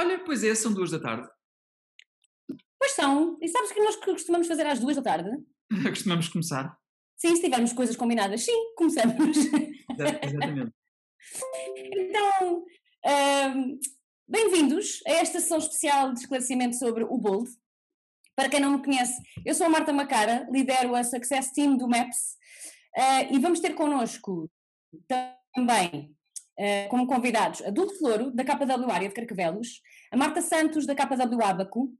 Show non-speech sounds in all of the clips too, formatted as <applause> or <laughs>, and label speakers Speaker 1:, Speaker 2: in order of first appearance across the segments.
Speaker 1: Olha, pois é, são duas da tarde.
Speaker 2: Pois são. E sabes que nós costumamos fazer às duas da tarde? <laughs>
Speaker 1: costumamos começar.
Speaker 2: Sim, se tivermos coisas combinadas, sim, começamos.
Speaker 1: Exatamente. <laughs>
Speaker 2: então, um, bem-vindos a esta sessão especial de esclarecimento sobre o Bold. Para quem não me conhece, eu sou a Marta Macara, lidero a Success Team do MAPS uh, e vamos ter connosco também uh, como convidados a Dulce Floro, da KW Área de Carcavelos, a Marta Santos, da KW Abaco,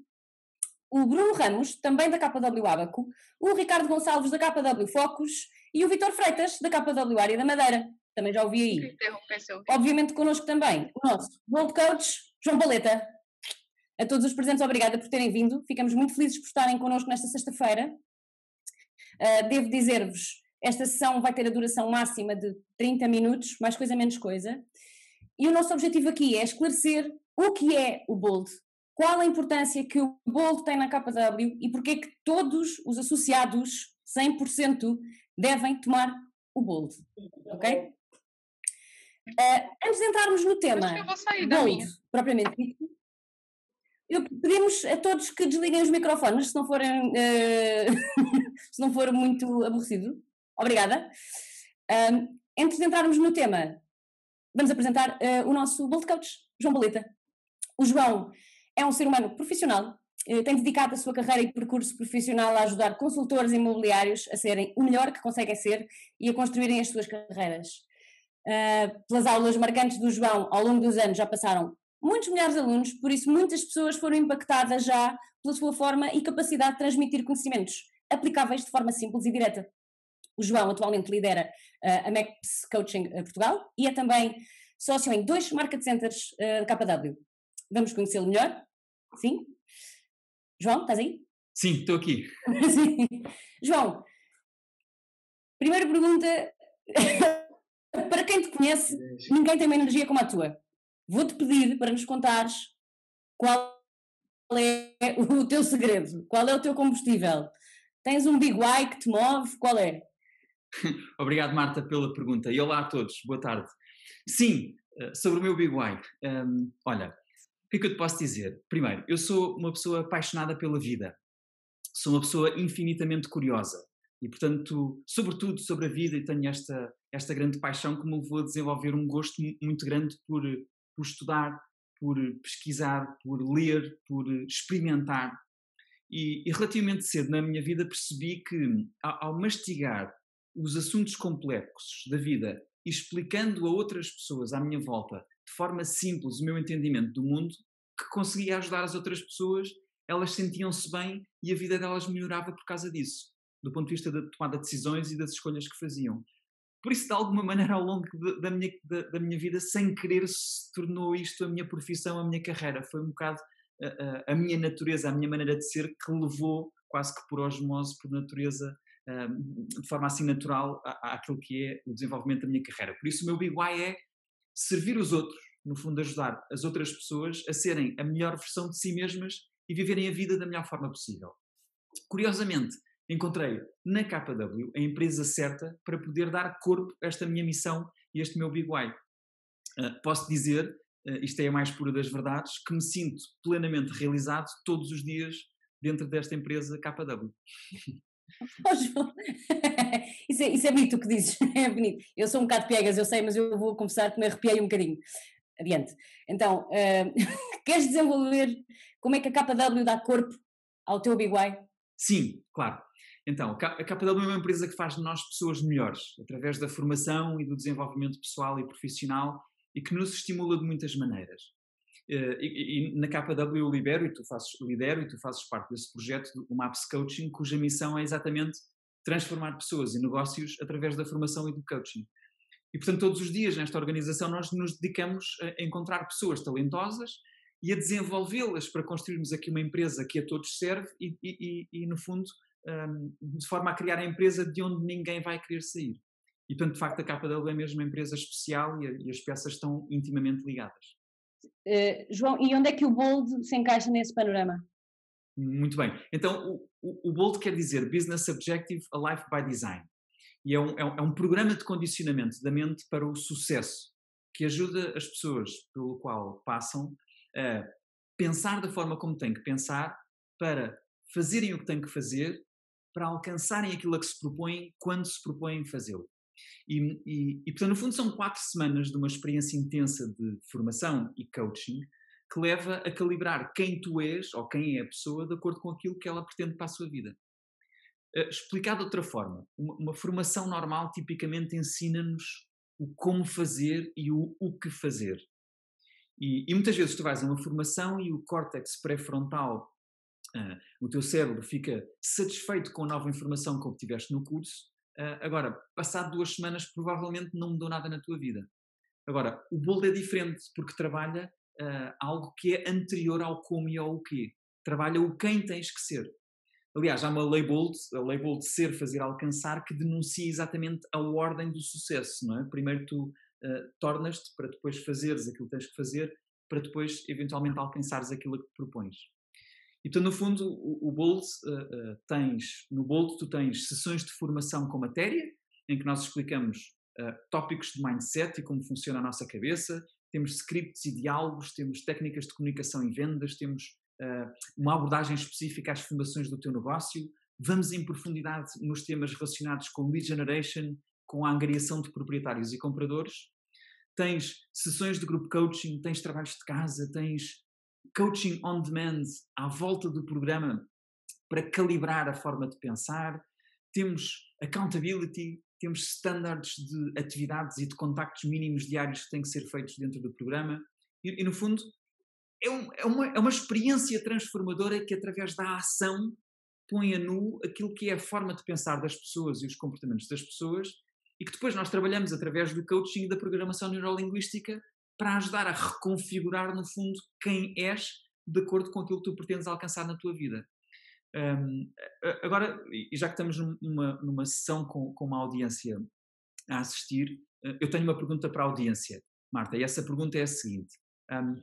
Speaker 2: o Bruno Ramos, também da KW Abaco, o Ricardo Gonçalves, da KW Focus e o Vitor Freitas, da KW Área da Madeira. Também já ouvi aí. Obviamente connosco também o nosso World Coach, João Baleta. A todos os presentes, obrigada por terem vindo. Ficamos muito felizes por estarem connosco nesta sexta-feira. Uh, devo dizer-vos, esta sessão vai ter a duração máxima de 30 minutos, mais coisa menos coisa. E o nosso objetivo aqui é esclarecer o que é o Bold, qual a importância que o Bold tem na KW e porque é que todos os associados, 100%, devem tomar o Bold. Ok? Uh, antes de entrarmos no tema Bold, propriamente dito, eu pedimos a todos que desliguem os microfones se não forem uh, <laughs> se não for muito aborrecido. Obrigada. Um, antes de entrarmos no tema, vamos apresentar uh, o nosso Bold Coach, João Boleta. O João é um ser humano profissional, uh, tem dedicado a sua carreira e percurso profissional a ajudar consultores imobiliários a serem o melhor que conseguem ser e a construírem as suas carreiras. Uh, pelas aulas marcantes do João, ao longo dos anos já passaram muitos milhares de alunos, por isso muitas pessoas foram impactadas já pela sua forma e capacidade de transmitir conhecimentos aplicáveis de forma simples e direta. O João atualmente lidera uh, a Maps Coaching uh, Portugal e é também sócio em dois market centers uh, KW. Vamos conhecê-lo melhor? Sim? João, estás aí?
Speaker 1: Sim, estou aqui. <laughs>
Speaker 2: Sim. João, primeira pergunta. <laughs> para quem te conhece, ninguém tem uma energia como a tua. Vou-te pedir para nos contares qual é o teu segredo, qual é o teu combustível. Tens um big why que te move? Qual é? <laughs>
Speaker 1: Obrigado, Marta, pela pergunta. E olá a todos, boa tarde. Sim, eh, sobre o meu Big Why. Um, olha, o que é que eu te posso dizer? Primeiro, eu sou uma pessoa apaixonada pela vida. Sou uma pessoa infinitamente curiosa. E, portanto, sobretudo sobre a vida, e tenho esta, esta grande paixão que me levou a desenvolver um gosto muito grande por, por estudar, por pesquisar, por ler, por experimentar. E, e relativamente cedo na minha vida percebi que, ao, ao mastigar os assuntos complexos da vida explicando a outras pessoas à minha volta de forma simples o meu entendimento do mundo, que conseguia ajudar as outras pessoas, elas sentiam-se bem e a vida delas melhorava por causa disso, do ponto de vista da tomada de decisões e das escolhas que faziam. Por isso, de alguma maneira, ao longo da minha, da, da minha vida, sem querer, se tornou isto a minha profissão, a minha carreira. Foi um bocado a, a, a minha natureza, a minha maneira de ser, que levou, quase que por osmose, por natureza, de forma assim natural àquilo que é o desenvolvimento da minha carreira. Por isso, o meu big why é servir os outros, no fundo, ajudar as outras pessoas a serem a melhor versão de si mesmas e viverem a vida da melhor forma possível. Curiosamente, encontrei na KW a empresa certa para poder dar corpo a esta minha missão e este meu big why. Uh, posso dizer, uh, isto é a mais pura das verdades, que me sinto plenamente realizado todos os dias dentro desta empresa KW. <laughs> <laughs> <laughs>
Speaker 2: Isso, é, isso é bonito o que dizes, <laughs> é bonito. Eu sou um bocado piegas, eu sei, mas eu vou confessar que me arrepiei um bocadinho. Adiante. Então, uh, queres desenvolver como é que a KW dá corpo ao teu Big Y?
Speaker 1: Sim, claro. Então, a KW é uma empresa que faz de nós pessoas melhores, através da formação e do desenvolvimento pessoal e profissional e que nos estimula de muitas maneiras. Eh, e, e, na KW eu libero e tu fazes, lidero e tu fazes parte desse projeto, o MAPS Coaching, cuja missão é exatamente transformar pessoas e negócios através da formação e do coaching. E, portanto, todos os dias nesta organização nós nos dedicamos a encontrar pessoas talentosas e a desenvolvê-las para construirmos aqui uma empresa que a todos serve e, e, e no fundo, de forma a criar a empresa de onde ninguém vai querer sair. E, portanto, de facto, a KW é mesmo uma empresa especial e as peças estão intimamente ligadas.
Speaker 2: Uh, João, e onde é que o Bold se encaixa nesse panorama?
Speaker 1: Muito bem. Então, o, o, o Bold quer dizer Business Objective A Life by Design. E é um, é, um, é um programa de condicionamento da mente para o sucesso, que ajuda as pessoas pelo qual passam a pensar da forma como têm que pensar para fazerem o que têm que fazer para alcançarem aquilo a que se propõem quando se propõem fazê-lo. E, e, e, portanto, no fundo, são quatro semanas de uma experiência intensa de formação e coaching que leva a calibrar quem tu és ou quem é a pessoa de acordo com aquilo que ela pretende para a sua vida. Uh, explicado de outra forma, uma, uma formação normal tipicamente ensina-nos o como fazer e o, o que fazer. E, e, muitas vezes tu vais a uma formação e o córtex pré-frontal, uh, o teu cérebro fica satisfeito com a nova informação que obtiveste no curso, agora, passado duas semanas, provavelmente não mudou nada na tua vida. Agora, o Bold é diferente porque trabalha uh, algo que é anterior ao como e ao quê. Trabalha o quem tens que ser. Aliás, há uma lei Bold, a lei Bold ser, fazer, alcançar, que denuncia exatamente a ordem do sucesso, não é? Primeiro tu uh, tornas-te para depois fazeres aquilo que tens que fazer, para depois eventualmente alcançares aquilo que te Então, no fundo, o, o Bold uh, uh, tens, no Bold tu tens sessões de formação com matéria, em que nós explicamos tópicos de mindset e como funciona a nossa cabeça, temos scripts e diálogos, temos técnicas de comunicação e vendas, temos uh, uma abordagem específica às fundações do teu negócio, vamos em profundidade nos temas relacionados com lead generation, com a angariação de proprietários e compradores, tens sessões de grupo coaching, tens trabalhos de casa, tens coaching on demand à volta do programa para calibrar a forma de pensar, temos accountability, temos standards de atividades e de contactos mínimos diários que têm que ser feitos dentro do programa. E, e no fundo, é, um, é, uma, é uma experiência transformadora que, através da ação, põe a nu aquilo que é a forma de pensar das pessoas e os comportamentos das pessoas e que depois nós trabalhamos através do coaching e da programação neurolinguística para ajudar a reconfigurar, no fundo, quem és de acordo com aquilo que tu pretendes alcançar na tua vida. Um, agora, já que estamos numa, numa sessão com, com uma audiência a assistir, eu tenho uma pergunta para a audiência, Marta, e essa pergunta é a seguinte: um,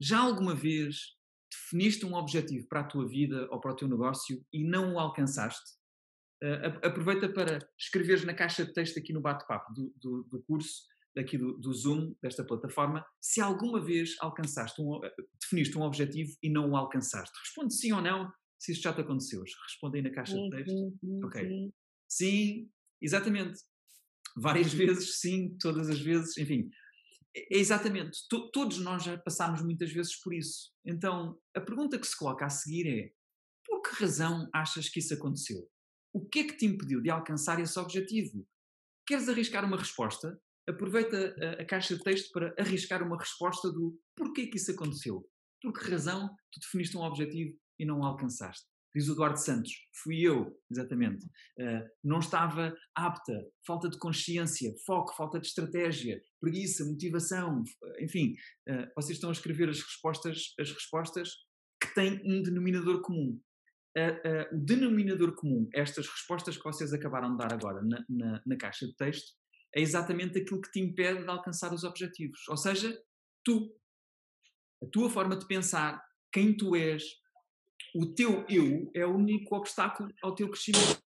Speaker 1: já alguma vez definiste um objetivo para a tua vida ou para o teu negócio e não o alcançaste? Uh, aproveita para escreveres na caixa de texto aqui no bate-papo do, do, do, curso, daqui do, do, Zoom, desta plataforma, se alguma vez alcançaste um, definiste um objetivo e não o alcançaste. Responde sim ou não, se isto já te aconteceu. Responde aí na caixa sim, de texto. Sim, sim, ok. Sim. exatamente. Várias vezes, sim, todas as vezes, enfim. É, é exatamente. Todos nós já passámos muitas vezes por isso. Então, a pergunta que se coloca a seguir é: por que razão achas que isso aconteceu? O que é que te impediu de alcançar esse objetivo? Queres arriscar uma resposta? Aproveita a, a caixa de texto para arriscar uma resposta do porquê que isso aconteceu. Por que razão tu definiste um objetivo e não o alcançaste. Diz o Eduardo Santos, fui eu, exatamente. Uh, não estava apta, falta de consciência, foco, falta de estratégia, preguiça, motivação, enfim, uh, vocês estão a escrever as respostas, as respostas que têm um denominador comum. Uh, o denominador comum, estas respostas que vocês acabaram de dar agora na, na, na caixa de texto, é exatamente aquilo que te impede de alcançar os objetivos. Ou seja, tu, a tua forma de pensar, quem tu és, o teu eu é o único obstáculo ao teu crescimento.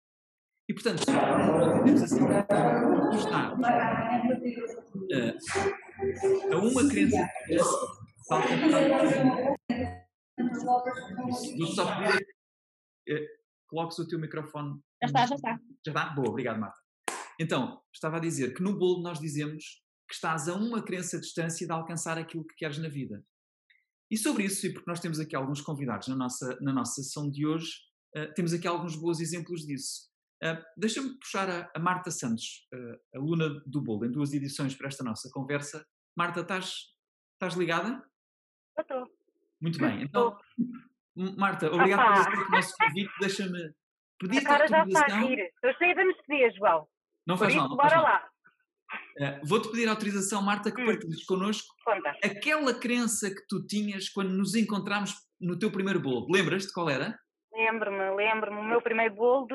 Speaker 1: E, portanto, temos assim, uh, a uma crença falta Vou só pedir uh, coloques o teu microfone.
Speaker 2: Já está, já está.
Speaker 1: Já está? Boa, obrigado, Marta. Então, estava a dizer que no bolo nós dizemos que estás a uma crença de distância de alcançar aquilo que queres na vida. E sobre isso, e porque nós temos aqui alguns convidados na nossa, na nossa sessão de hoje, uh, temos aqui alguns bons exemplos disso. Uh, Deixa-me puxar a, a, Marta Santos, uh, aluna do Bolo, em duas edições para esta nossa conversa. Marta, estás, estás ligada?
Speaker 3: estou.
Speaker 1: Muito bem. <laughs> Então, Marta, obrigado por aceitar o nosso convite. Deixa-me pedir
Speaker 3: Agora já está a rir. Estou cheia de anestesia, João.
Speaker 1: Não faz mal. Não
Speaker 3: bora
Speaker 1: faz
Speaker 3: mal. lá.
Speaker 1: Uh, Vou-te pedir autorização, Marta, que hum. partilhes connosco
Speaker 3: Conta.
Speaker 1: aquela crença que tu tinhas quando nos encontramos no teu primeiro bolo. Lembras-te qual era?
Speaker 3: Lembro-me, lembro-me. O meu primeiro bolo,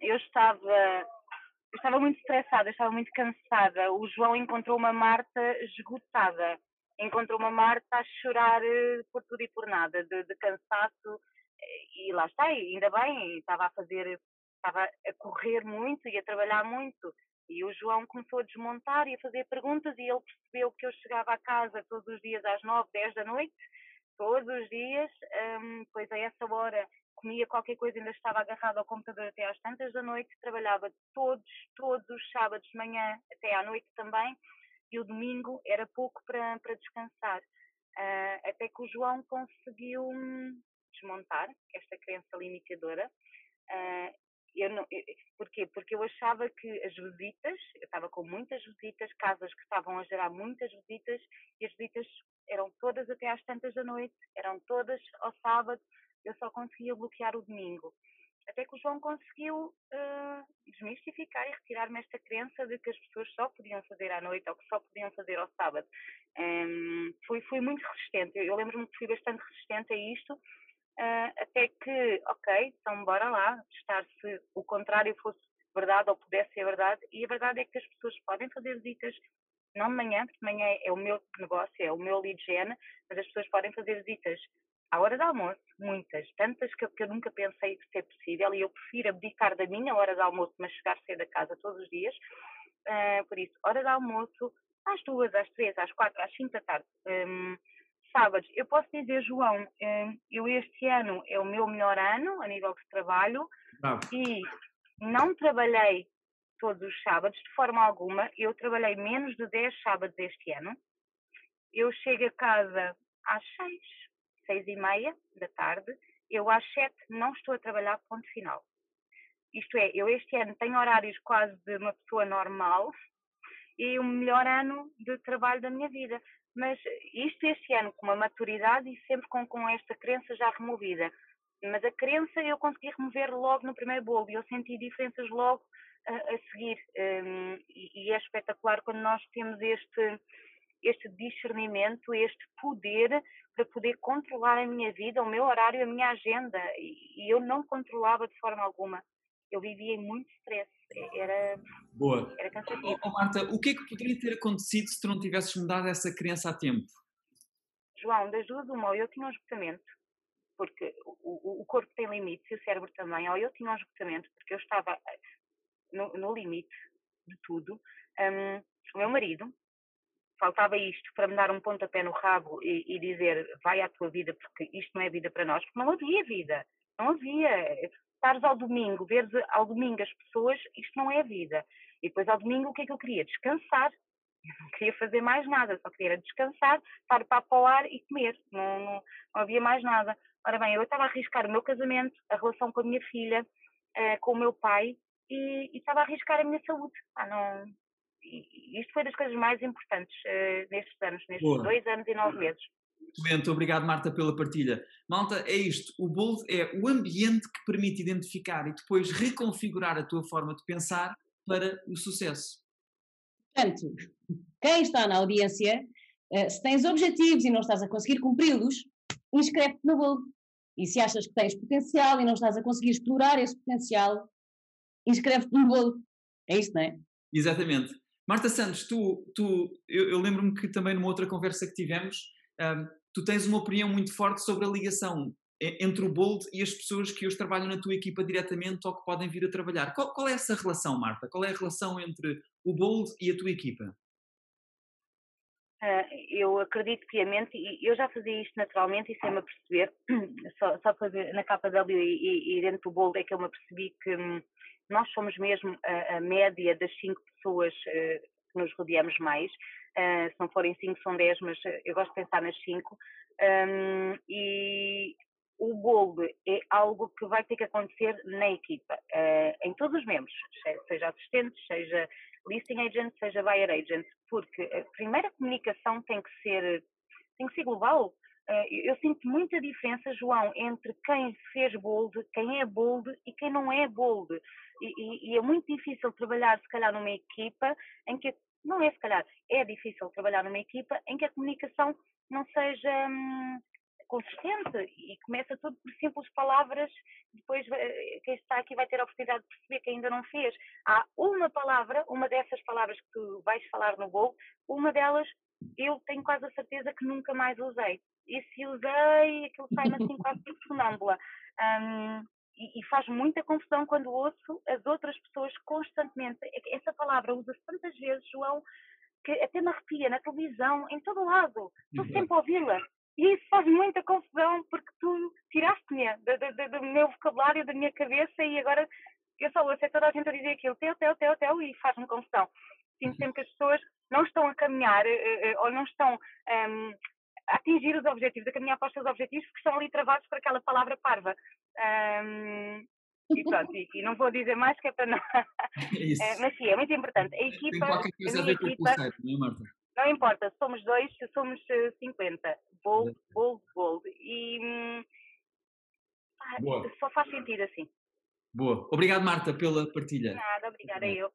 Speaker 3: eu estava, eu estava muito estressada, eu estava muito cansada. O João encontrou uma Marta esgotada. Encontrou uma Marta a chorar eh, por tudo e por nada, de, de cansaço. E lá está, ainda bem, estava a fazer, estava a correr muito e a trabalhar muito e o João começou a desmontar e a fazer perguntas e ele percebeu que eu chegava a casa todos os dias às 9, 10 da noite, todos os dias, um, pois a essa hora comia qualquer coisa, ainda estava agarrado ao computador até às tantas da noite, trabalhava todos, todos os sábados de manhã até à noite também, e o domingo era pouco para, para descansar. Uh, até que o João conseguiu hum, desmontar esta crença limitadora. Uh, eu não, porquê? Porque eu achava que as visitas, eu estava com muitas visitas, casas que estavam a gerar muitas visitas, e as visitas eram todas até às tantas da noite, eram todas ao sábado, eu só conseguia bloquear o domingo. Até que o João conseguiu uh, desmistificar e retirar-me esta crença de que as pessoas só podiam fazer à noite ou que só podiam fazer ao sábado. Um, fui, fui muito resistente, eu, eu lembro-me que fui bastante resistente a isto, uh, até que, ok, então bora lá, testar se o contrário fosse verdade ou pudesse ser verdade, e a verdade é que as pessoas podem fazer visitas, não de manhã, porque de manhã é o meu negócio, é o meu lead gen, mas as pessoas podem fazer visitas à hora de almoço, muitas, tantas que, que eu nunca pensei que ser possível, e eu prefiro abdicar da minha hora de almoço, mas chegar cedo a casa todos os dias, uh, por isso, hora de almoço, às duas, às três, às quatro, às cinco da tarde, um, sábados. Eu posso dizer, João, hum, eu este ano é o meu melhor ano a nível de trabalho e não trabalhei todos os sábados de forma alguma. Eu trabalhei menos de 10 sábados este ano. Eu chego a casa às 6, 6 e meia da tarde. Eu às 7 não estou a trabalhar, ponto final. Isto é, eu este ano tenho horários quase de uma pessoa normal e o melhor ano de trabalho da minha vida mas isto este ano com uma maturidade e sempre com, com esta crença já removida. Mas a crença eu consegui remover logo no primeiro bolo e eu senti diferenças logo a, a seguir. Um, e, e, é espetacular quando nós temos este, este discernimento, este poder para poder controlar a minha vida, o meu horário, a minha agenda. E, e eu não controlava de forma alguma. Eu vivia em muito stress era,
Speaker 1: Boa.
Speaker 3: era cansativo.
Speaker 1: Oh, Marta, o que é que poderia ter acontecido se tu não tivesses mudado essa crença a tempo?
Speaker 3: João, das duas uma, eu tinha um esgotamento, porque o, o corpo tem limites e o cérebro também, ou eu tinha um esgotamento, porque eu estava eh, no, no limite de tudo. Um, o meu marido, faltava isto para me dar um pontapé no rabo e, e, dizer vai à tua vida porque isto não é vida para nós, porque não havia vida, não havia estares ao domingo, veres ao domingo as pessoas, isto não é vida. E depois ao domingo o que é que eu queria? Descansar. <laughs> Eu não queria fazer mais nada, só queria descansar, estar para o ar e comer. Não, não, não, havia mais nada. Ora bem, eu estava a arriscar o meu casamento, a relação com a minha filha, uh, com o meu pai e, e, estava a arriscar a minha saúde. Ah, não, e, isto foi das coisas mais importantes uh, nestes anos, nestes Boa. dois anos e nove meses.
Speaker 1: Excelente, obrigado Marta pela partilha. Malta, é isto, o Bold é o ambiente que permite identificar e depois reconfigurar a tua forma de pensar para o sucesso.
Speaker 2: Portanto, quem está na audiência, eh, se tens objetivos e não estás a conseguir cumpri-los, inscreve-te no Bold. E se achas que tens potencial e não estás a conseguir explorar esse potencial, inscreve-te no Bold. É isto, não é?
Speaker 1: Exatamente. Marta Santos, tu, tu eu, eu lembro-me que também numa outra conversa que tivemos, um, tu tens uma opinião muito forte sobre a ligação entre o Bold e as pessoas que hoje trabalham na tua equipa diretamente ou que podem vir a trabalhar. Qual, qual é essa relação, Marta? Qual é a relação entre o Bold e a tua equipa?
Speaker 3: Uh, eu acredito piamente, e eu já fazia isto naturalmente e sem-me aperceber, <clears throat> só, só na KW e, e, dentro do Bold é que eu me apercebi que hum, nós somos mesmo a, a média das cinco pessoas uh, que nos rodeamos mais, uh, se não forem 5 são 10, mas eh, eu gosto de pensar nas 5. Um, e o bold é algo que vai ter que acontecer na equipa, uh, em todos os membros, seja assistentes, seja listing agent, seja buyer agent, porque a primeira comunicação tem que ser, tem que ser global. Eu sinto muita diferença, João, entre quem fez bold, quem é bold e quem não é bold. E, e, é muito difícil trabalhar, se calhar, numa equipa em que não é se calhar, é difícil trabalhar numa equipa em que a comunicação não seja hum, consistente e começa tudo por simples palavras, depois eh, quem está aqui vai ter a oportunidade de perceber que ainda não fez. Há uma palavra, uma dessas palavras que tu vais falar no gol, uma delas eu tenho quase a certeza que nunca mais usei. E se usei, aquilo sai-me assim quase por sonâmbula. Um, e, e, faz muita confusão quando ouço as outras pessoas constantemente. É essa palavra usa-se tantas vezes, João, que até me arrepia na televisão, em todo lado. Estou sempre a ouvi-la. E isso faz muita confusão, porque tu tiraste-me do, do, do, meu vocabulário, da minha cabeça, e agora eu só ouço toda a gente a dizer aquilo, teu, teu, teu, teu, e faz-me confusão. Sinto sempre que as pessoas não estão a caminhar, uh, uh, ou não estão um, a atingir os objetivos, a caminhar para os seus objetivos, porque estão ali travados por aquela palavra parva. Um, e pronto, e, não vou dizer mais que é para não. <laughs> É, <laughs> mas sim, é muito importante. A equipa. Tem qualquer coisa a, a ver com equipa, o conceito, não é, Marta? Não importa, somos dois, somos 50. Bold, bold, bold. E hum, Boa. só faz sentido assim.
Speaker 1: Boa. Obrigado, Marta, pela partilha.
Speaker 3: Nada, obrigada eu.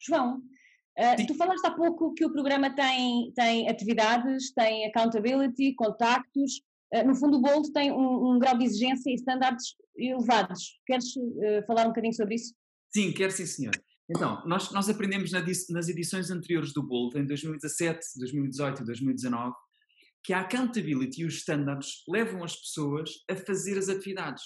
Speaker 2: João, uh, tu falaste há pouco que o programa tem, tem atividades, tem accountability, contactos. Uh, no fundo, o Bold tem um, um, grau de exigência e estándares elevados. Queres uh, falar um bocadinho sobre isso?
Speaker 1: Sim, quero sim, senhor. Então, nós, nós aprendemos nas edições anteriores do Bolt, em 2017, 2018 e 2019, que a accountability e os standards levam as pessoas a fazer as atividades.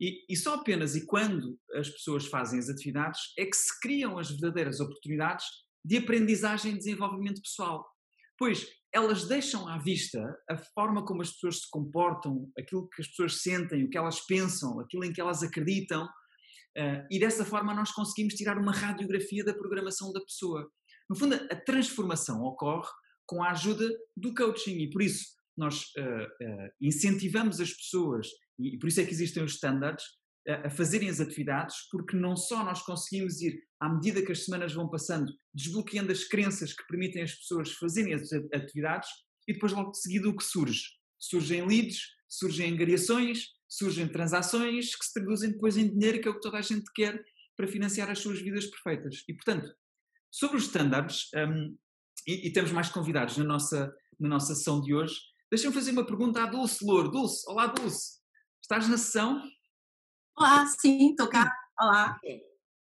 Speaker 1: E, e, só apenas e quando as pessoas fazem as atividades é que se criam as verdadeiras oportunidades de aprendizagem e desenvolvimento pessoal. Pois elas deixam à vista a forma como as pessoas se comportam, aquilo que as pessoas sentem, o que elas pensam, aquilo em que elas acreditam, Uh, e dessa forma nós conseguimos tirar uma radiografia da programação da pessoa. No fundo, a transformação ocorre com a ajuda do coaching e por isso nós uh, uh, incentivamos as pessoas, e, por isso é que existem os standards, a fazerem as atividades, porque não só nós conseguimos ir, à medida que as semanas vão passando, desbloqueando as crenças que permitem as pessoas fazerem as atividades, e depois logo de seguida o que surge? Surgem leads, surgem angariações, surgem transações que se traduzem depois em dinheiro, que é o que toda a gente quer para financiar as suas vidas perfeitas. E, portanto, sobre os standards, um, e, e, temos mais convidados na nossa, na nossa sessão de hoje, deixem-me fazer uma pergunta à Dulce Louro. Dulce, olá Dulce, estás na sessão?
Speaker 4: Olá, sim, estou cá. Olá.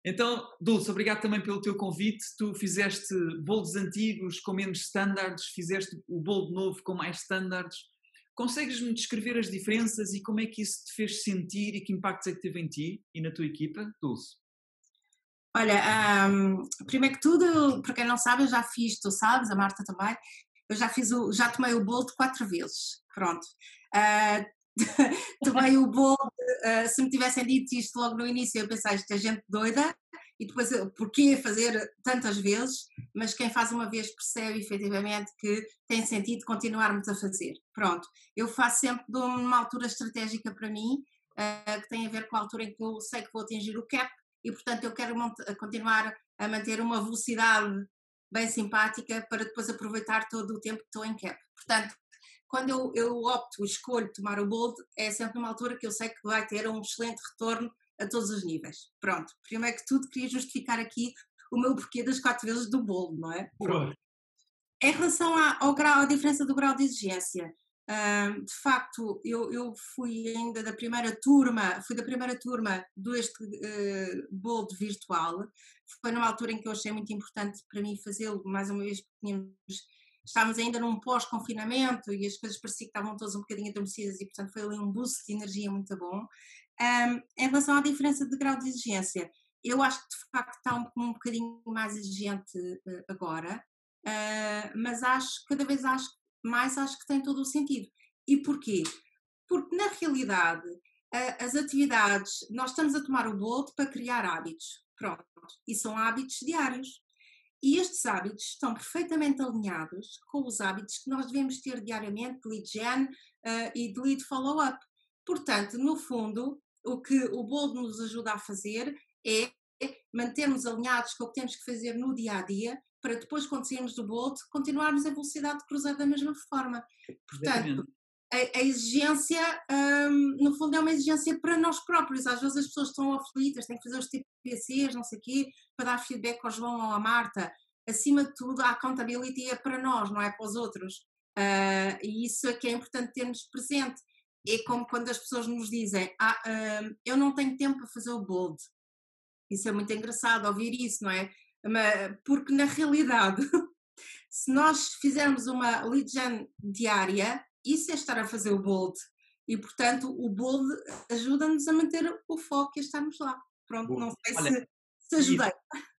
Speaker 1: Então, Dulce, obrigado também pelo teu convite. Tu fizeste bolos antigos com menos standards, fizeste o bolo novo com mais standards. Consegues-me descrever as diferenças e como é que isso te fez sentir e que impactos é que teve em ti e na tua equipa, Dulce?
Speaker 4: Olha, um, primeiro que tudo, para quem não sabe, eu já fiz, tu sabes, a Marta também, eu já fiz o, já tomei o bolo quatro vezes, pronto. Uh, <laughs> tomei o bolo, uh, se me tivessem dito isto logo no início, eu pensei, isto é gente doida, e depois porquê fazer tantas vezes, mas quem faz uma vez percebe efetivamente que tem sentido continuarmos a fazer. Pronto, eu faço sempre de uma altura estratégica para mim, uh, que tem a ver com a altura em que eu sei que vou atingir o cap e, portanto, eu quero continuar a manter uma velocidade bem simpática para depois aproveitar todo o tempo que estou em cap. Portanto, quando eu, eu opto, escolho tomar o bold, é sempre numa altura que eu sei que vai ter um excelente retorno a todos os níveis. Pronto, primeiro que tudo queria justificar aqui o meu porquê das quatro vezes do bolo, não é? Pronto. Em relação ao grau, à diferença do grau de exigência, uh, de facto, eu, eu, fui ainda da primeira turma, fui da primeira turma deste uh, bolo virtual, foi numa altura em que eu achei muito importante para mim fazê-lo, mais uma vez, porque tínhamos estávamos ainda num pós-confinamento e as coisas pareciam que estavam todas um bocadinho adormecidas e, portanto, foi ali um boost de energia muito bom. Um, em relação à diferença de grau de exigência, eu acho que de facto está um, um bocadinho mais exigente uh, agora, uh, mas acho, cada vez acho mais acho que tem todo o sentido. E porquê? Porque na realidade uh, as atividades, nós estamos a tomar o Bolt para criar hábitos, pronto, e são hábitos diários. E estes hábitos estão perfeitamente alinhados com os hábitos que nós devemos ter diariamente de lead gen uh, e de lead follow-up. Portanto, no fundo, o que o Bold nos ajuda a fazer é mantermos alinhados com o que temos que fazer no dia a dia, para depois, quando sairmos do Bold, continuarmos a velocidade de cruzar da mesma forma. Portanto, a, a, exigência, um, no fundo, é uma exigência para nós próprios. Às vezes as pessoas estão aflitas, têm que fazer os TPCs, não sei o quê, para dar feedback ao João ou à Marta. Acima de tudo, a accountability é para nós, não é para os outros. Uh, e isso é que é importante termos presente é como quando as pessoas nos dizem ah, uh, eu não tenho tempo para fazer o bold. Isso é muito engraçado ouvir isso, não é? Porque na realidade, <laughs> se nós fizermos uma lead gen diária, isso é estar a fazer o bold. E portanto, o bold ajuda-nos a manter o foco e a estarmos lá. Pronto, Boa. não sei Olha, se, se ajudei.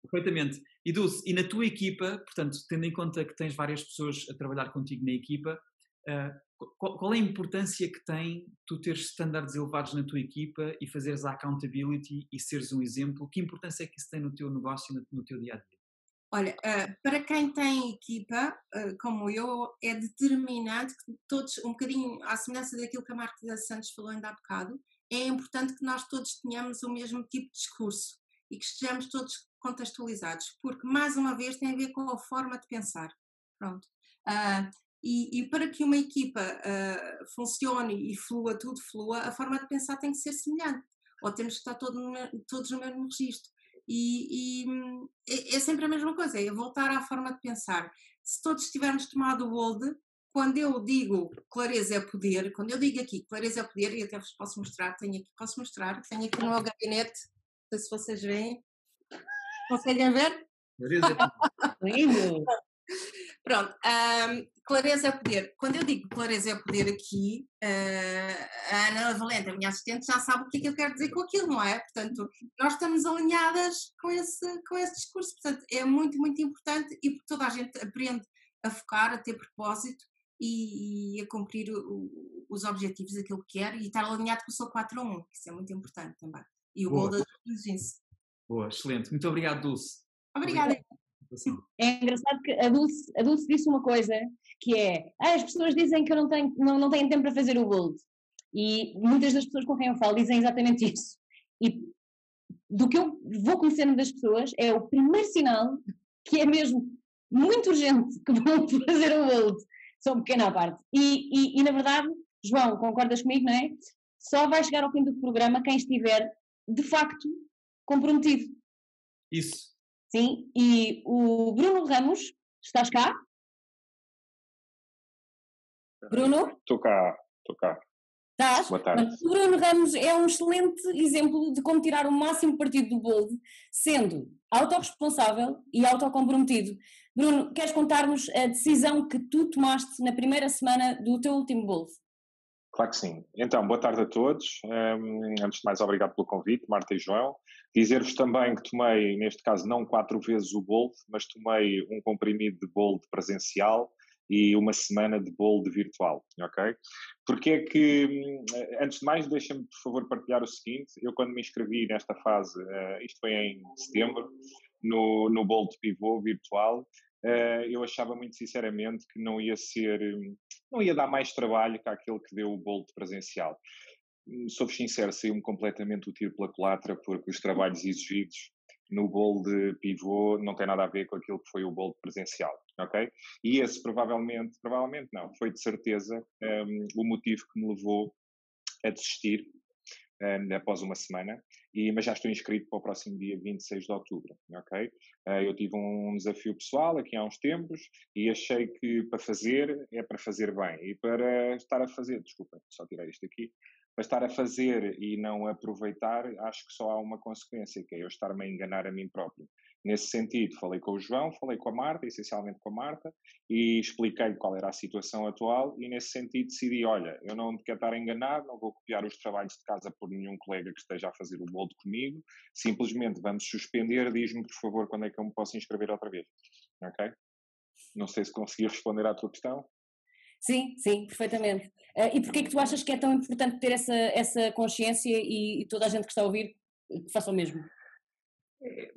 Speaker 1: Perfeitamente. E Dulce, e na tua equipa, portanto, tendo em conta que tens várias pessoas a trabalhar contigo na equipa, uh, qual, qual, é a importância que tem tu teres estándares elevados na tua equipa e fazeres a accountability e seres um exemplo? Que importância é que isso tem no teu negócio, no, no teu dia a dia?
Speaker 4: Olha, uh, para quem tem equipa, uh, como eu, é determinante que todos, um bocadinho à semelhança daquilo que a Marta Santos falou ainda há bocado, é importante que nós todos tenhamos o mesmo tipo de discurso e que estejamos todos contextualizados, porque, mais uma vez, tem a ver com a forma de pensar. Pronto. Uh, e, e, para que uma equipa uh, funcione e flua, tudo flua, a forma de pensar tem que ser semelhante, ou temos que estar todo todos no mesmo registro. E, e é, é, sempre a mesma coisa, é voltar à forma de pensar. Se todos tivermos tomado o old, quando eu digo clareza é poder, quando eu digo aqui clareza é poder, e até vos posso mostrar, tenho aqui, posso mostrar, tenho aqui no meu gabinete, não sei se vocês veem, conseguem ver?
Speaker 1: Clareza é poder.
Speaker 4: Pronto, um, clareza é poder. Quando eu digo clareza é poder aqui, uh, a Ana Valente, a minha assistente, já sabe o que é que eu quero dizer com aquilo, não é? Portanto, nós estamos alinhadas com esse, com esse discurso. Portanto, é muito, muito importante e porque toda a gente aprende a focar, a ter propósito e, e a cumprir o, os objetivos daquilo que quer e estar alinhado com o seu 4 a 1, isso é muito importante também. E o gol da inteligência.
Speaker 1: Boa, excelente. Muito obrigado, Dulce.
Speaker 4: Obrigada.
Speaker 2: É engraçado que a Dulce, a Dulce disse uma coisa que é ah, as pessoas dizem que eu não tenho, não, não tenho tempo para fazer o bold. E muitas das pessoas com quem eu falo dizem exatamente isso. E do que eu vou conhecendo das pessoas é o primeiro sinal que é mesmo muito urgente que vão <laughs> fazer o bold. Só uma pequena parte. E, e, e na verdade, João, concordas comigo, não é? Só vai chegar ao fim do programa quem estiver de facto comprometido.
Speaker 1: Isso.
Speaker 2: Sim, e o Bruno Ramos, estás cá? Bruno?
Speaker 5: Estou cá, estou cá.
Speaker 2: Estás?
Speaker 5: Boa tarde.
Speaker 2: O Bruno Ramos é um excelente exemplo de como tirar o máximo partido do Bold, sendo autorresponsável e autocomprometido. Bruno, queres contar-nos a decisão que tu tomaste na primeira semana do teu último Bold?
Speaker 5: Claro que sim. Então, boa tarde a todos. Um, antes de mais, obrigado pelo convite, Marta e João. Dizer-vos também que tomei, neste caso, não quatro vezes o Bold, mas tomei um comprimido de Bold presencial e uma semana de Bold virtual, ok? Porque é que, hum, antes de mais, deixa-me, por favor, partilhar o seguinte. Eu, quando me inscrevi nesta fase, uh, isto foi em setembro, no, no Bold Pivô virtual, uh, eu achava muito sinceramente que não ia ser hum, não ia dar mais trabalho que aquele que deu o Bolt presencial. Hum, sou-vos sincero, saiu-me completamente o tiro pela culatra, porque os trabalhos exigidos no bolo de pivô não tem nada a ver com aquilo que foi o bolo presencial, ok? E esse provavelmente, provavelmente não, foi de certeza um, o motivo que me levou a desistir um, após uma semana, e, mas já estou inscrito para o próximo dia 26 de outubro, ok? Uh, eu tive um desafio pessoal aqui há uns tempos e achei que para fazer é para fazer bem e para estar a fazer, desculpa, só tirei isto aqui, para estar a fazer e não aproveitar, acho que só há uma consequência, que é eu estar-me a enganar a mim próprio. Nesse sentido, falei com o João, falei com a Marta, essencialmente com a Marta, e expliquei qual era a situação atual e nesse sentido decidi, olha, eu não te quero estar a enganar, não vou copiar os trabalhos de casa por nenhum colega que esteja a fazer o molde comigo, simplesmente vamos suspender, diz-me por favor quando é que eu me posso inscrever outra vez, ok? Não sei se consegui responder à tua questão.
Speaker 2: Sim, sim, perfeitamente. Uh, e porquê é que tu achas que é tão importante ter essa, essa consciência e, e toda a gente que está a ouvir que faça o mesmo?
Speaker 5: É,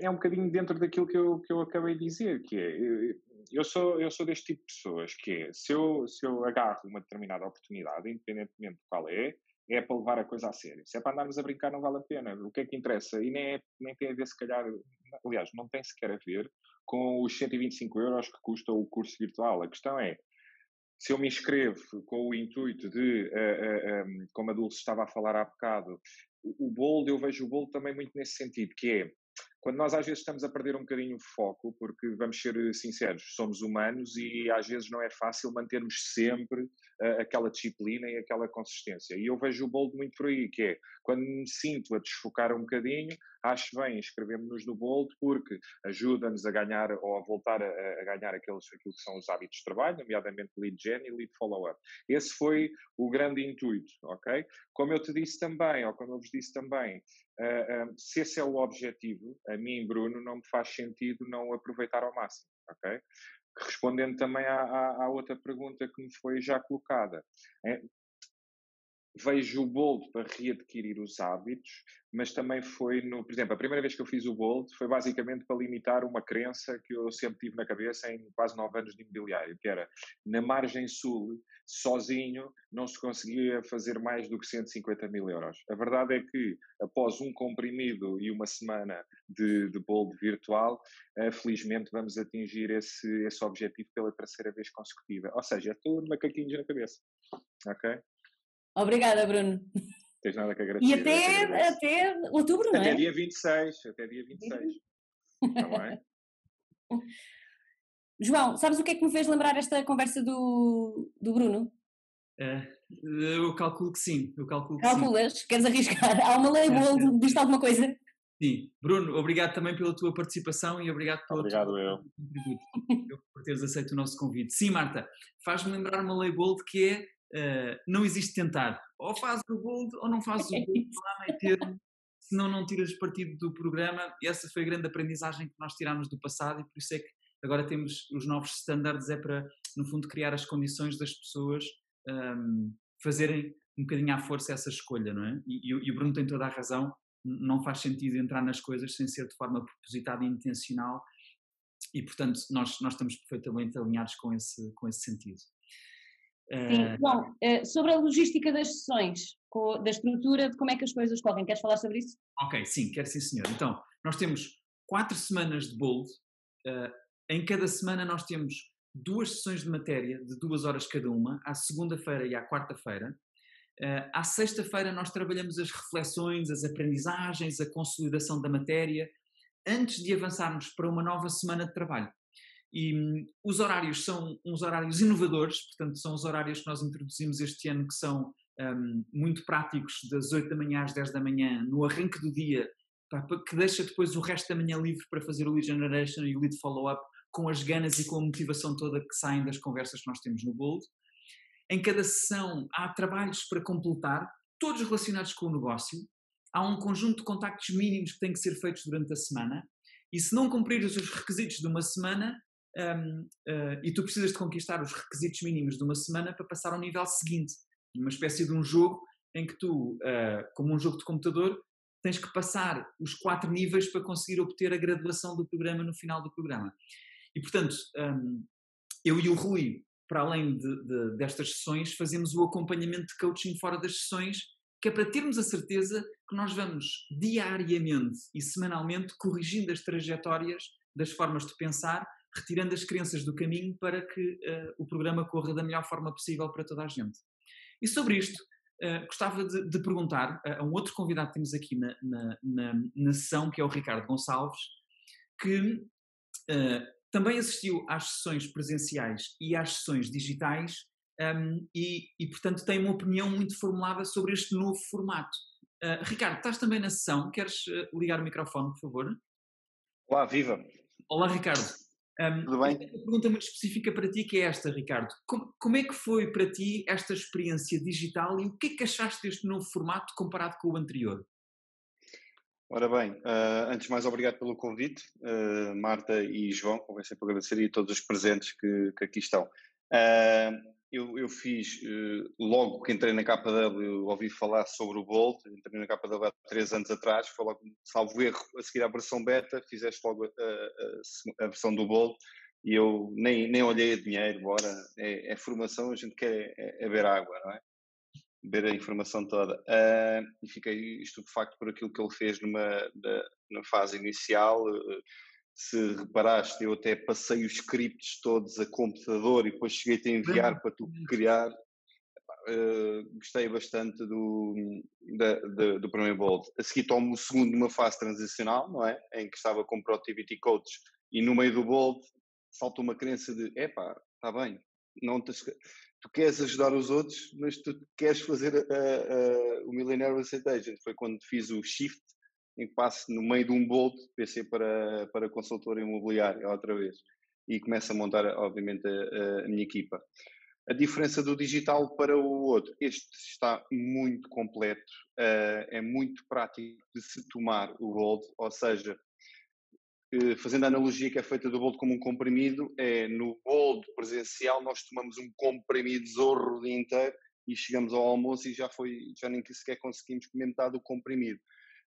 Speaker 5: é um bocadinho dentro daquilo que eu, que eu acabei de dizer, que é, eu sou, eu sou deste tipo de pessoas, que é, se eu, se eu agarro uma determinada oportunidade, independentemente de qual é, é para levar a coisa a sério. Se é para andarmos a brincar, não vale a pena. O que é que interessa? E nem, é, nem tem a ver, se calhar, aliás, não tem sequer a ver com os 125 euros que custa o curso virtual. A questão é, se eu me inscrevo com o intuito de, uh, uh, um, como a Dulce estava a falar há bocado, o, o eu vejo o bold também muito nesse sentido, que é, quando nós às vezes estamos a perder um bocadinho o foco, porque vamos ser sinceros, somos humanos e às vezes não é fácil mantermos sempre uh, aquela disciplina e aquela consistência. E eu vejo o bold muito por aí, que é quando me sinto a desfocar um bocadinho, acho bem inscrevermos-nos no bold porque ajuda-nos a ganhar ou a voltar a, a, ganhar aqueles, aquilo que são os hábitos de trabalho, nomeadamente lead gen e lead follow-up. Esse foi o grande intuito, ok? Como eu te disse também, ou como eu vos disse também, uh, uh, se esse é o objetivo, a mim, Bruno, não me faz sentido não aproveitar ao máximo, ok? Respondendo também à, à, à outra pergunta que me foi já colocada, é, vejo o Bold para readquirir os hábitos, mas também foi no, por exemplo, a primeira vez que eu fiz o Bold foi basicamente para limitar uma crença que eu sempre tive na cabeça em quase nove anos de imobiliário, que era na margem sul, sozinho, não se conseguia fazer mais do que 150 mil euros. A verdade é que após um comprimido e uma semana de, de Bold virtual, uh, felizmente vamos atingir esse, esse objetivo pela terceira vez consecutiva. Ou seja, estou de macaquinhos na cabeça. Ok?
Speaker 2: Obrigada, Bruno.
Speaker 5: Tens nada que agradecer.
Speaker 2: E até, até outubro, não
Speaker 5: é?
Speaker 2: Até
Speaker 5: dia 26. Até dia 26. Está bem? <laughs>
Speaker 2: João, sabes o que é que me fez lembrar esta conversa do, do Bruno?
Speaker 1: É, eu calculo que sim. Eu calculo que
Speaker 2: Calculas?
Speaker 1: Sim.
Speaker 2: Queres arriscar? Há uma label, diz alguma coisa?
Speaker 1: Sim. Bruno, obrigado também pela tua participação e obrigado pelo
Speaker 5: obrigado eu.
Speaker 1: por teres aceito o nosso convite. Sim, Marta, faz-me lembrar uma lei bold que é uh, não existe tentar. Ou fazes o bold ou não fazes o não há meio termo, senão não tiras partido do programa. E essa foi a grande aprendizagem que nós tiramos do passado e por isso é que agora temos os novos standards, é para, no fundo, criar as condições das pessoas um, ehm, fazerem um bocadinho à força essa escolha, não é? E, e, e o Bruno tem toda a razão, não faz sentido entrar nas coisas sem ser de forma propositada e intencional e portanto nós, nós estamos perfeitamente alinhados com esse, com esse sentido.
Speaker 2: Sim, eh, bom, eh, sobre a logística das sessões, da estrutura de como é que as coisas correm, queres falar sobre isso?
Speaker 1: Ok, sim, quero sim senhor. Então, nós temos quatro semanas de Bold, eh, em cada semana nós temos duas sessões de matéria de duas horas cada uma, à segunda-feira e à quarta-feira. À sexta-feira nós trabalhamos as reflexões, as aprendizagens, a consolidação da matéria, antes de avançarmos para uma nova semana de trabalho. E um, os horários são uns horários inovadores, portanto, são os horários que nós introduzimos este ano que são um, muito práticos, das 8 da manhã às 10 da manhã, no arranque do dia, que deixa depois o resto da manhã livre para fazer o lead generation e o lead follow-up com as ganas e com a motivação toda que saem das conversas que nós temos no Bold. Em cada sessão há trabalhos para completar, todos relacionados com o negócio. Há um conjunto de contactos mínimos que têm que ser feitos durante a semana. E se não cumprires os requisitos de uma semana, um, uh, eh, e tu precisas de conquistar os requisitos mínimos de uma semana para passar ao nível seguinte, uma espécie de um jogo em que tu, uh, como um jogo de computador, tens que passar os quatro níveis para conseguir obter a graduação do programa no final do programa. E portanto, um, eu e o Rui, para além de, de, destas sessões, fazemos o acompanhamento de coaching fora das sessões, que é para termos a certeza que nós vamos diariamente e semanalmente corrigindo as trajetórias das formas de pensar retirando as crenças do caminho para que uh, o programa corra da melhor forma possível para toda a gente. E sobre isto, uh, gostava de, de perguntar a, um outro convidado que temos aqui na, na, na, na sessão, que é o Ricardo Gonçalves, que uh, também assistiu às sessões presenciais e às sessões digitais um, ehm, e, e, portanto, tem uma opinião muito formulada sobre este novo formato. Ricardo, estás também na sessão? Queres ligar o microfone, por favor?
Speaker 6: Olá, viva!
Speaker 1: Olá, Ricardo.
Speaker 6: Um, Tudo bem?
Speaker 1: Uma pergunta muito específica para ti que é esta, Ricardo. Como, como, é que foi para ti esta experiência digital e o que é que achaste deste novo formato comparado com o anterior?
Speaker 6: Ora bem, uh, antes de mais obrigado pelo convite, uh, Marta e João, convém sempre agradecer e todos os presentes que, que aqui estão. Uh, eu, eu, fiz, logo que entrei na KW, ouvi falar sobre o Bolt, entrei na KW há três anos atrás, foi logo, salvo erro, a seguir à versão beta, fizeste logo a, a, a versão do Bolt e eu nem, nem olhei a dinheiro, bora, é, é formação, a gente quer é, é ver água, não é? Ver a informação toda. Uh, e fiquei estupefacto por aquilo que ele fez numa, na, na fase inicial, uh, se reparaste, eu até passei os scripts todos a computador e depois cheguei-te a enviar para tu criar. Uh, gostei bastante do, da, da, do primeiro bold. A seguir tomo o segundo numa fase transicional, não é? Em que estava com Productivity Coach e no meio do bold falta uma crença de, epá, está bem, não te, tu queres ajudar os outros, mas tu queres fazer a, a, o Millionaire Reset Agent. Foi quando fiz o shift em que passo no meio de um bolt PC para, para consultor imobiliário outra vez e começo a montar, obviamente, a, a minha equipa. a diferença do digital para o outro. Este está muito completo, uh, é muito prático de se tomar o Bold, ou seja, uh, fazendo a analogia que é feita do Bold como um comprimido, é no Bold presencial nós tomamos um comprimido zorro o dia inteiro e chegamos ao almoço e já foi, já nem sequer conseguimos comer metade do comprimido.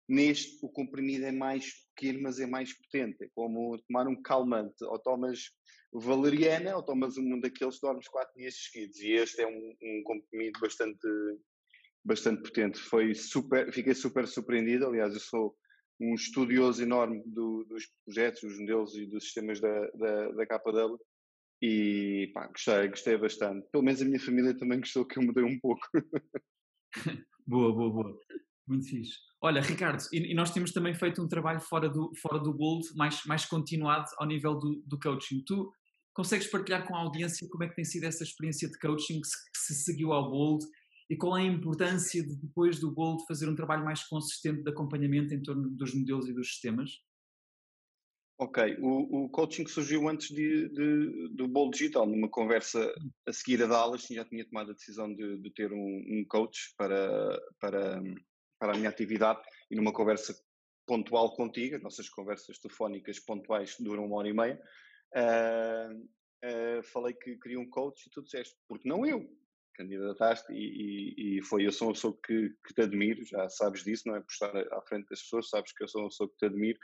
Speaker 6: Neste, o comprimido é mais pequeno, mas é mais potente. É como tomar um calmante. Ou tomas valeriana, ou tomas um daqueles que dormes quatro dias seguidos. E este é um, um comprimido bastante, bastante potente. Foi super, fiquei super surpreendido. Aliás, eu sou um estudioso enorme do, dos projetos, dos modelos e dos sistemas da, da, da KW. E pá, gostei, gostei bastante. Pelo menos a minha família também gostou que eu mudei um pouco. <laughs>
Speaker 1: boa, boa, boa. Muito fixe. Olha, Ricardo, e, e, nós temos também feito um trabalho fora do, fora do Bold, mais, mais continuado ao nível do, do coaching. Tu consegues partilhar com a audiência como é que tem sido essa experiência de coaching que se, que se seguiu ao Bold e qual é a importância de depois do Bold fazer um trabalho mais consistente de acompanhamento em torno dos modelos e dos sistemas?
Speaker 6: Ok, o, o coaching surgiu antes de, de, do Bold Digital, numa conversa a seguir a Dallas, já tinha tomado a decisão de, de ter um, um, coach para, para, para a minha atividade e numa conversa pontual contigo, as nossas conversas telefónicas pontuais duram uma hora e meia, uh, uh, falei que queria um coach e tu disseste, porque não eu? Candidataste e, e, e foi, eu sou uma pessoa que, que, te admiro, já sabes disso, não é por estar à frente das pessoas, sabes que eu sou uma pessoa que te admiro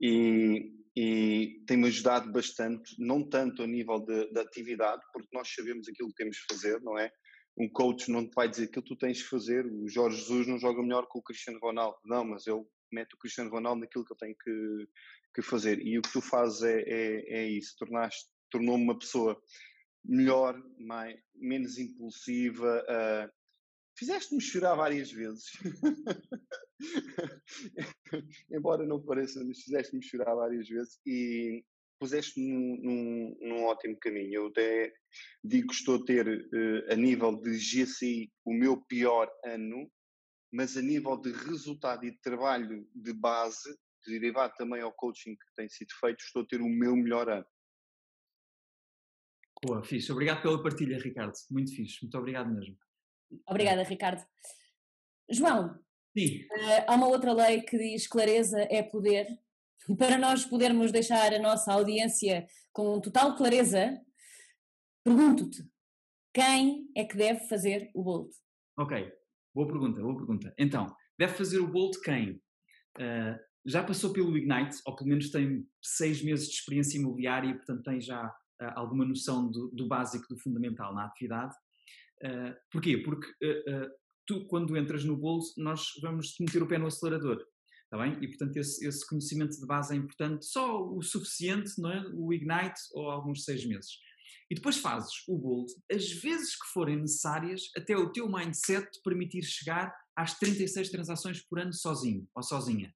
Speaker 6: e, e tem-me ajudado bastante, não tanto a nível de atividade, porque nós sabemos aquilo que temos de fazer, não é? Um coach não te vai dizer que tu tens de fazer. O Jorge Jesus não joga melhor que o Cristiano Ronaldo. Não, mas ele mete o Cristiano Ronaldo naquilo que ele tem que, que fazer. E o que tu fazes é, é, é isso. Tornaste, tornou-me uma pessoa melhor, mais, menos impulsiva. Uh, Fizeste-me chorar várias vezes. <laughs> Embora não pareça, mas fizeste-me chorar várias vezes. E, puseste-me num, num, num, ótimo caminho. Eu até digo que estou a ter, uh, a nível de GCI, o meu pior ano, mas a nível de resultado e de trabalho de base, derivado também ao coaching que tem sido feito, estou a ter o meu melhor ano.
Speaker 1: Boa, fixe. Obrigado pela partilha, Ricardo. Muito fixe. Muito obrigado mesmo.
Speaker 2: Obrigada, Ricardo. João,
Speaker 1: Sim.
Speaker 2: Uh, há uma outra lei que diz clareza é poder <laughs> para nós podermos deixar a nossa audiência com total clareza, pergunto-te, quem é que deve fazer o Bolt?
Speaker 1: Ok, boa pergunta, boa pergunta. Então, deve fazer o Bolt quem? Uh, já passou pelo Ignite, ou pelo menos tem seis meses de experiência imobiliária e, portanto, tem já uh, alguma noção do, do, básico, do fundamental na atividade. Uh, porquê? Porque tu, quando entras no Bolt, nós vamos meter o pé no acelerador. Está bem? E, portanto, esse, esse, conhecimento de base é importante, só o suficiente, não é? o Ignite ou alguns seis meses. E depois fazes o Bold as vezes que forem necessárias até o teu mindset te permitir chegar às 36 transações por ano sozinho ou sozinha.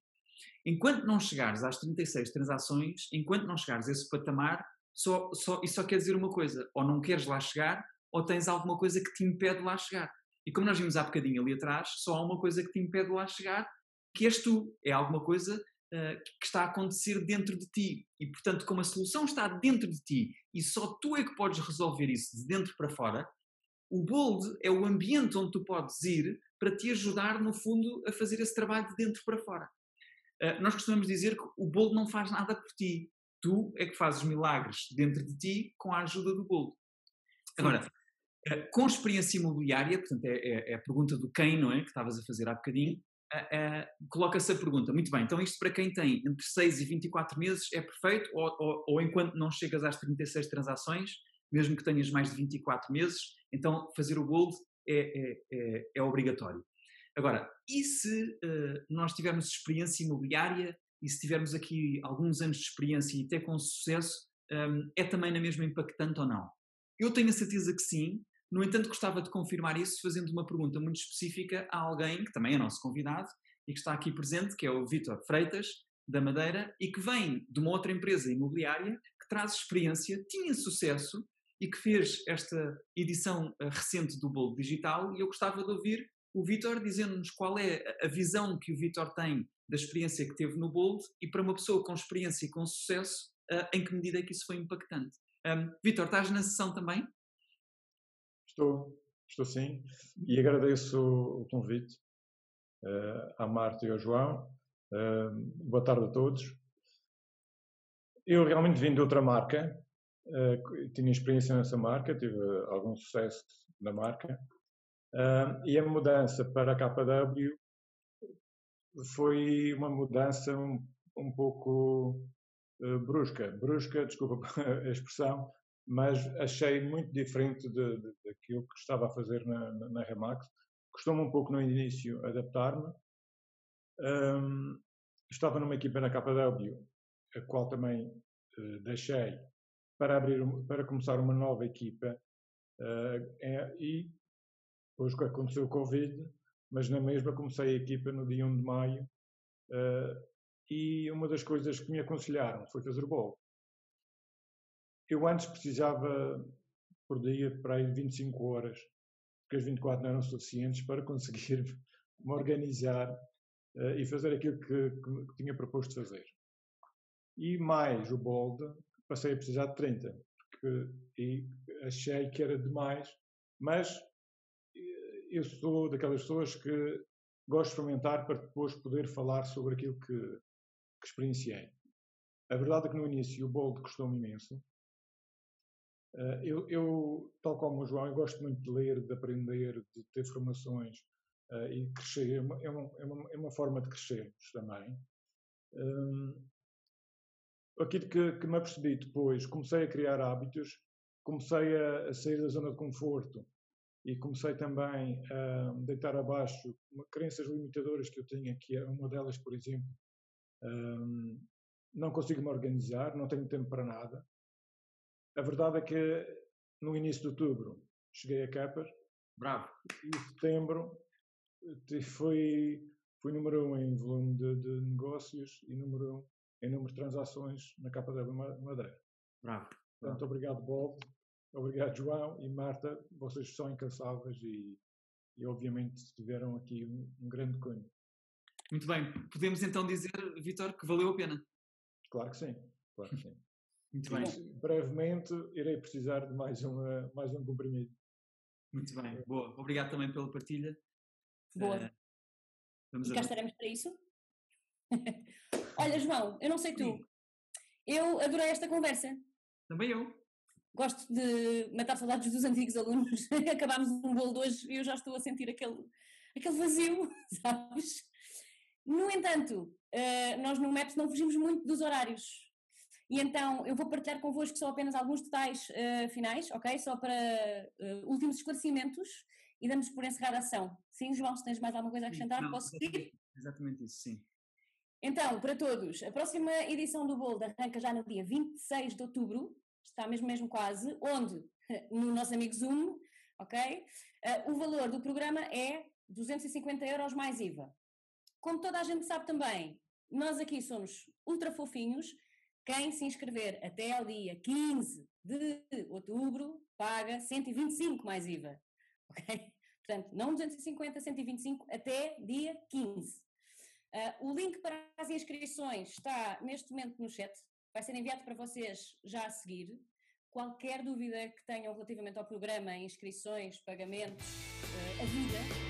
Speaker 1: Enquanto não chegares às 36 transações, enquanto não chegares a esse patamar, só, só, isso só quer dizer uma coisa: ou não queres lá chegar, ou tens alguma coisa que te impede de lá chegar. E como nós vimos há bocadinho ali atrás, só há uma coisa que te impede de lá chegar, que és tu, é alguma coisa uh, que está a acontecer dentro de ti. E, portanto, como a solução está dentro de ti e só tu é que podes resolver isso de dentro para fora, o bold é o ambiente onde tu podes ir para te ajudar, no fundo, a fazer esse trabalho de dentro para fora. Uh, nós costumamos dizer que o bold não faz nada por ti. Tu é que fazes milagres dentro de ti com a ajuda do bold. Agora, uh, com experiência imobiliária, portanto, é, é, é, a pergunta do quem, não é? Que estavas a fazer há bocadinho uh, coloca-se a pergunta, muito bem, então isto para quem tem entre 6 e 24 meses é perfeito ou, ou, ou enquanto não chegas às 36 transações, mesmo que tenhas mais de 24 meses, então fazer o gold é, é, é, é obrigatório. Agora, e se uh, nós tivermos experiência imobiliária e se tivermos aqui alguns anos de experiência e até com sucesso, um, é também na mesma impactante ou não? Eu tenho a certeza que sim, no entanto, gostava de confirmar isso fazendo uma pergunta muito específica a alguém que também é nosso convidado e que está aqui presente, que é o Vítor Freitas, da Madeira, e que vem de uma outra empresa imobiliária que traz experiência, tinha sucesso e que fez esta edição eh, recente do Bolo Digital. E eu gostava de ouvir o Vítor dizendo-nos qual é a visão que o Vítor tem da experiência que teve no Bold e para uma pessoa com experiência e com sucesso, eh, em que medida é que isso foi impactante. Um, Vítor, estás na sessão também?
Speaker 7: Estou, estou sim, e agradeço o convite uh, à Marta e ao João. Uh, boa tarde a todos. Eu realmente vim de outra marca, uh, tinha experiência nessa marca, tive algum sucesso na marca, e a mudança para a KW foi uma mudança um, um pouco brusca. Brusca, desculpa <laughs> a expressão, mas achei muito diferente de, de, daquilo que estava a fazer na, na, na Remax. Custou-me um pouco no início adaptar-me. Um, estava numa equipa na KW, a qual também uh, deixei para abrir para começar uma nova equipa uh, e depois aconteceu o Covid, mas na mesma comecei a equipa no dia 1 de maio uh, e uma das coisas que me aconselharam foi fazer bolo. Eu antes precisava por dia para aí 25 horas, porque as 24 não eram suficientes para conseguir <laughs> me organizar uh, e fazer aquilo que, que, que, tinha proposto fazer. E mais o bold, passei a precisar de 30, porque e achei que era demais, mas eh, eu sou daquelas pessoas que gosto de experimentar para depois poder falar sobre aquilo que, que experienciei. A verdade é que no início o bold custou-me imenso, eu, eu, tal como o João, eu gosto muito de ler, de aprender, de ter formações uh, e crescer. É uma, é, é, uma, é uma, forma de crescermos também. Um, aquilo que, que me apercebi depois, comecei a criar hábitos, comecei a, a sair da zona de conforto e comecei também a deitar abaixo crenças limitadoras que eu tinha, que é uma delas, por exemplo, um, não consigo me organizar, não tenho tempo para nada. A verdade é que no início de outubro cheguei a Capar.
Speaker 1: Bravo.
Speaker 7: E em setembro fui, fui número um em volume de, de, negócios e número um em número de transações na capa da Madeira.
Speaker 1: Bravo.
Speaker 7: Portanto, obrigado, Bob. Obrigado, João e Marta. Vocês são incansáveis e, e obviamente, tiveram aqui um, um grande cunho.
Speaker 1: Muito bem. Podemos então dizer, Vitor, que valeu a pena?
Speaker 7: Claro que sim. Claro que sim.
Speaker 1: Muito bem.
Speaker 7: brevemente irei precisar de mais, uma, mais um comprimido.
Speaker 1: Muito bem, boa. Obrigado também pela partilha.
Speaker 2: Boa. Uh, vamos e cá estaremos para isso. <laughs> Olha, João, eu não sei tu. Sim. Eu adorei esta conversa.
Speaker 1: Também eu.
Speaker 2: Gosto de matar saudades dos antigos alunos. <laughs> Acabámos um bolo de hoje e eu já estou a sentir aquele, aquele vazio, <laughs> sabes? No entanto, uh, nós no MAPS não fugimos muito dos horários. E então eu vou partilhar convosco só apenas alguns detalhes uh, finais, ok? Só para uh, últimos esclarecimentos e damos por encerrada a ação. Sim, João, se tens mais alguma coisa a acrescentar, Não, posso seguir?
Speaker 1: Exatamente isso, sim.
Speaker 2: Então, para todos, a próxima edição do Bold arranca já no dia 26 de outubro, está mesmo, mesmo quase, onde? <laughs> No nosso amigo Zoom, ok? Uh, o valor do programa é 250 euros mais IVA. Como toda a gente sabe também, nós aqui somos ultra fofinhos quem se inscrever até ao dia 15 de outubro paga 125 mais IVA. <laughs> Ok? Portanto, não 250, 125 até dia 15. Uh, ah, o link para as inscrições está neste momento no chat, vai ser enviado para vocês já a seguir. Qualquer dúvida que tenham relativamente ao programa, inscrições, pagamentos, uh, a vida,